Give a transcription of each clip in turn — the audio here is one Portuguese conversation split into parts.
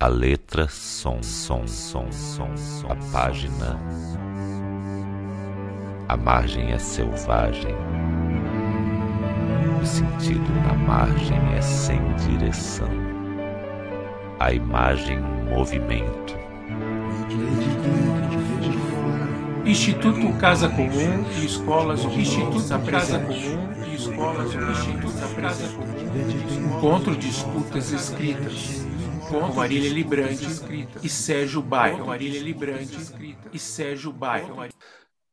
A letra, som, som, som, som, som. A página. A margem é selvagem. O sentido na margem é sem direção. A imagem, movimento. Instituto Casa Comum e Escolas Instituto Casa Comum e Escolas Instituto Casa Comum Encontro de Escutas Escritas com Marília Librante e Sérgio Bairro Marília Librante e Sérgio Bairro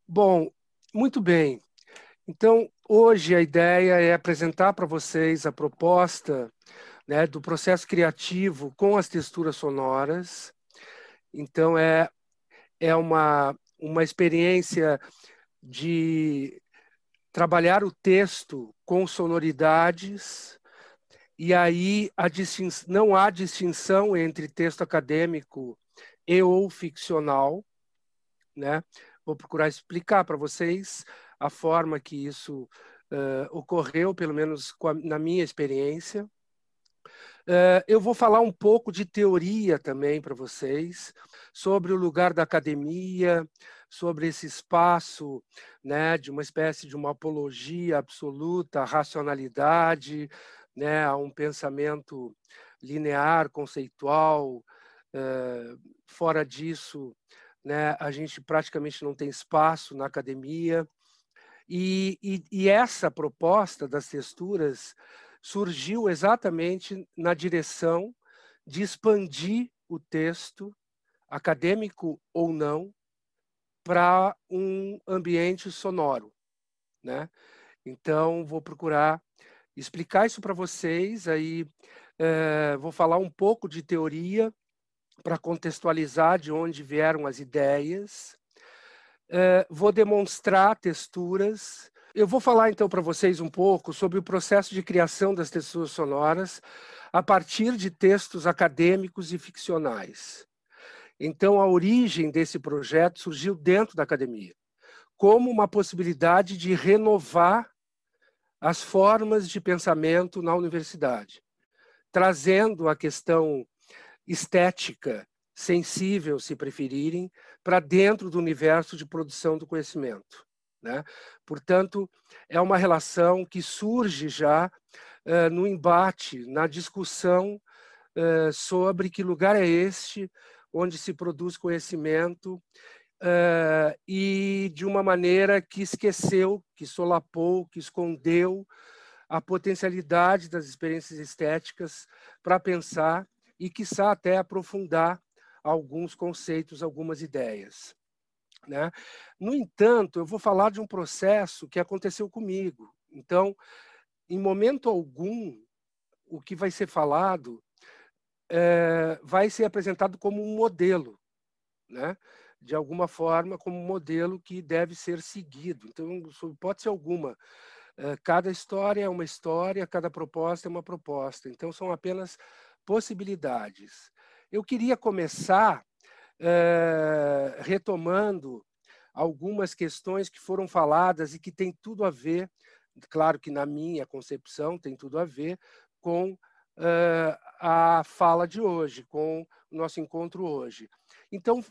Bom, muito bem. Então, hoje a ideia é apresentar para vocês a proposta né, do processo criativo com as texturas sonoras. Então, é, é uma, uma experiência de trabalhar o texto com sonoridades, e aí não há distinção entre texto acadêmico e ou ficcional. Né? Vou procurar explicar para vocês a forma que isso uh, ocorreu, pelo menos a, na minha experiência. Uh, eu vou falar um pouco de teoria também para vocês, sobre o lugar da academia, sobre esse espaço né, de uma espécie de uma apologia absoluta racionalidade, né, a um pensamento linear, conceitual. Uh, fora disso, né, a gente praticamente não tem espaço na academia. E, e, e essa proposta das texturas surgiu exatamente na direção de expandir o texto, acadêmico ou não, para um ambiente sonoro, né? Então vou procurar explicar isso para vocês. Aí é, vou falar um pouco de teoria para contextualizar de onde vieram as ideias. É, vou demonstrar texturas. Eu vou falar então para vocês um pouco sobre o processo de criação das texturas sonoras a partir de textos acadêmicos e ficcionais. Então, a origem desse projeto surgiu dentro da academia, como uma possibilidade de renovar as formas de pensamento na universidade, trazendo a questão estética, sensível, se preferirem, para dentro do universo de produção do conhecimento. Né? Portanto, é uma relação que surge já uh, no embate, na discussão uh, sobre que lugar é este onde se produz conhecimento uh, e de uma maneira que esqueceu, que solapou, que escondeu a potencialidade das experiências estéticas para pensar e, quiçá, até aprofundar alguns conceitos, algumas ideias. Né? No entanto, eu vou falar de um processo que aconteceu comigo. Então, em momento algum, o que vai ser falado é, vai ser apresentado como um modelo, né? De alguma forma, como modelo que deve ser seguido. Então, sob hipótese alguma, é, cada história é uma história, cada proposta é uma proposta. Então, são apenas possibilidades. Eu queria começar é, retomando algumas questões que foram faladas e que têm tudo a ver, claro que na minha concepção tem tudo a ver com uh, a fala de hoje, com o nosso encontro hoje. Então,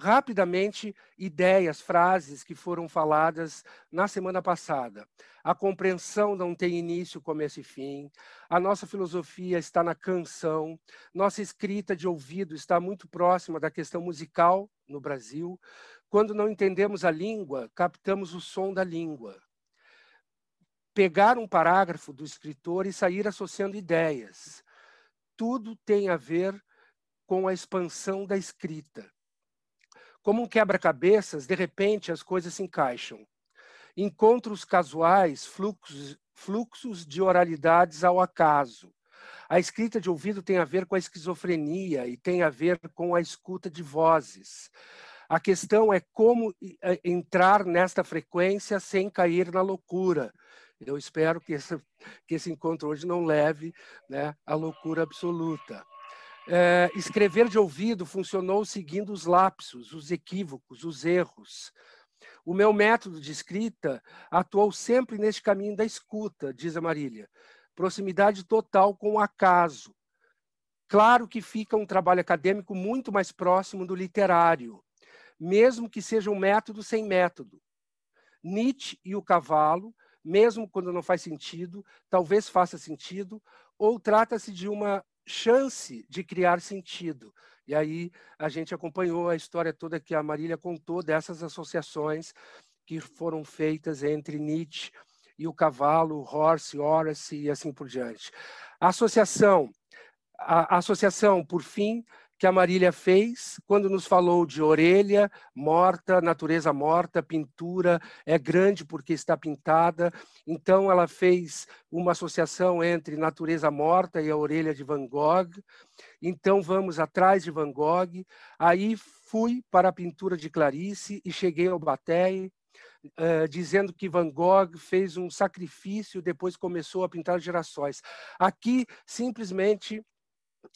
rapidamente ideias, frases que foram faladas na semana passada. A compreensão não tem início, começo e fim. A nossa filosofia está na canção. Nossa escrita de ouvido está muito próxima da questão musical no Brasil. Quando não entendemos a língua, captamos o som da língua. Pegar um parágrafo do escritor e sair associando ideias. Tudo tem a ver com a expansão da escrita como um quebra-cabeças, de repente as coisas se encaixam. Encontros casuais, fluxos, fluxos de oralidades ao acaso. A escrita de ouvido tem a ver com a esquizofrenia e tem a ver com a escuta de vozes. A questão é como é, entrar nesta frequência sem cair na loucura. Eu espero que esse, que esse encontro hoje não leve né, à loucura absoluta. É, escrever de ouvido funcionou seguindo os lapsos, os equívocos, os erros. O meu método de escrita atuou sempre neste caminho da escuta, diz a Marília. Proximidade total com o acaso. Claro que fica um trabalho acadêmico muito mais próximo do literário, mesmo que seja um método sem método. Nietzsche e o cavalo, mesmo quando não faz sentido, talvez faça sentido, ou trata-se de uma chance de criar sentido. E aí a gente acompanhou a história toda que a Marília contou dessas associações que foram feitas entre Nietzsche e o cavalo, Horse, Horace e assim por diante. A associação a, associação, por fim, que a Marília fez quando nos falou de orelha morta, natureza morta, pintura é grande porque está pintada. Então ela fez uma associação entre natureza morta e a orelha de Van Gogh. Então vamos atrás de Van Gogh. Aí fui para a pintura de Clarice e cheguei ao Baté, Uh, dizendo que Van Gogh fez um sacrifício, depois começou a pintar gerações. Aqui, simplesmente,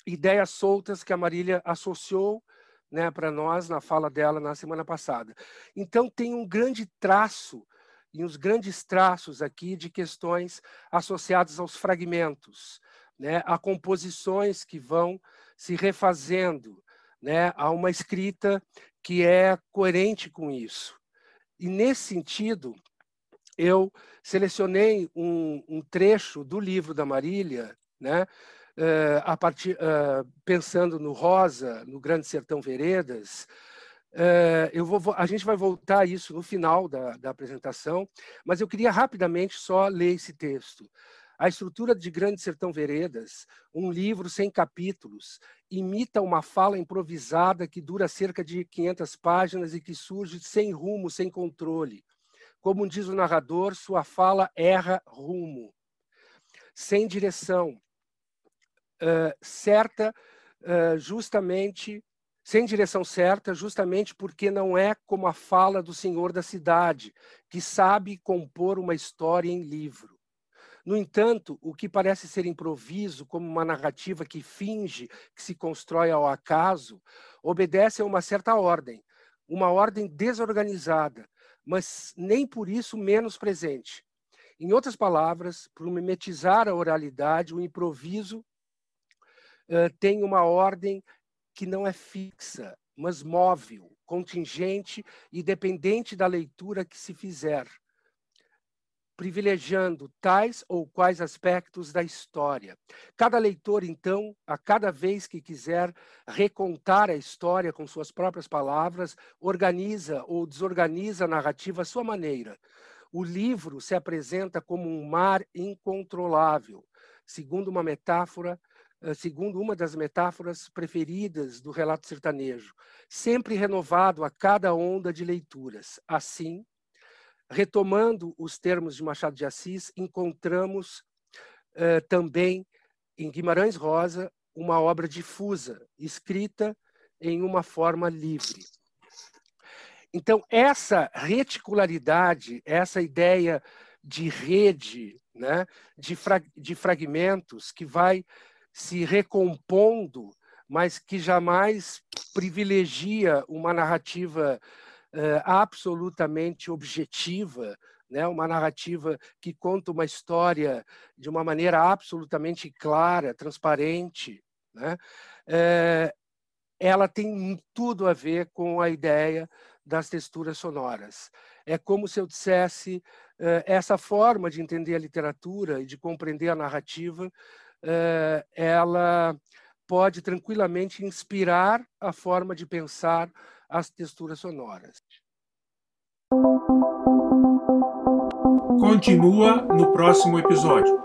ideias soltas que a Marília associou né, para nós na fala dela na semana passada. Então, tem um grande traço e uns grandes traços aqui de questões associadas aos fragmentos, né, a composições que vão se refazendo, né, a uma escrita que é coerente com isso. E nesse sentido, eu selecionei um, um trecho do livro da Marília, né, a partir, uh, pensando no Rosa, no Grande Sertão Veredas, uh, eu vou, a gente vai voltar a isso no final da, da apresentação, mas eu queria rapidamente só ler esse texto. A estrutura de Grande Sertão Veredas, um livro sem capítulos, imita uma fala improvisada que dura cerca de 500 páginas e que surge sem rumo, sem controle. Como diz o narrador, sua fala erra rumo. Sem direção, certa, uh, justamente sem direção certa, justamente porque não é como a fala do senhor da cidade, que sabe compor uma história em livro. No entanto, o que parece ser improviso, como uma narrativa que finge que se constrói ao acaso, obedece a uma certa ordem, uma ordem desorganizada, mas nem por isso menos presente. Em outras palavras, por mimetizar a oralidade, o improviso tem uma ordem que não é fixa, mas móvel, contingente e dependente da leitura que se fizer, privilegiando tais ou quais aspectos da história. Cada leitor, então, a cada vez que quiser recontar a história com suas próprias palavras, organiza ou desorganiza a narrativa à sua maneira. O livro se apresenta como um mar incontrolável, segundo uma metáfora segundo uma das metáforas preferidas do relato sertanejo, sempre renovado a cada onda de leituras. Assim, retomando os termos de Machado de Assis, encontramos uh, também em Guimarães Rosa uma obra difusa, escrita em uma forma livre. Então, essa reticularidade, essa ideia de rede, né, de, fra de fragmentos que vai se recompondo, mas que jamais privilegia uma narrativa uh, absolutamente objetiva, né? uma narrativa que conta uma história de uma maneira absolutamente clara, transparente. Né? Uh, ela tem tudo a ver com a ideia das texturas sonoras. É como se eu dissesse uh, essa forma de entender a literatura e de compreender a narrativa eh, ela pode tranquilamente inspirar a forma de pensar as texturas sonoras. Continua no próximo episódio.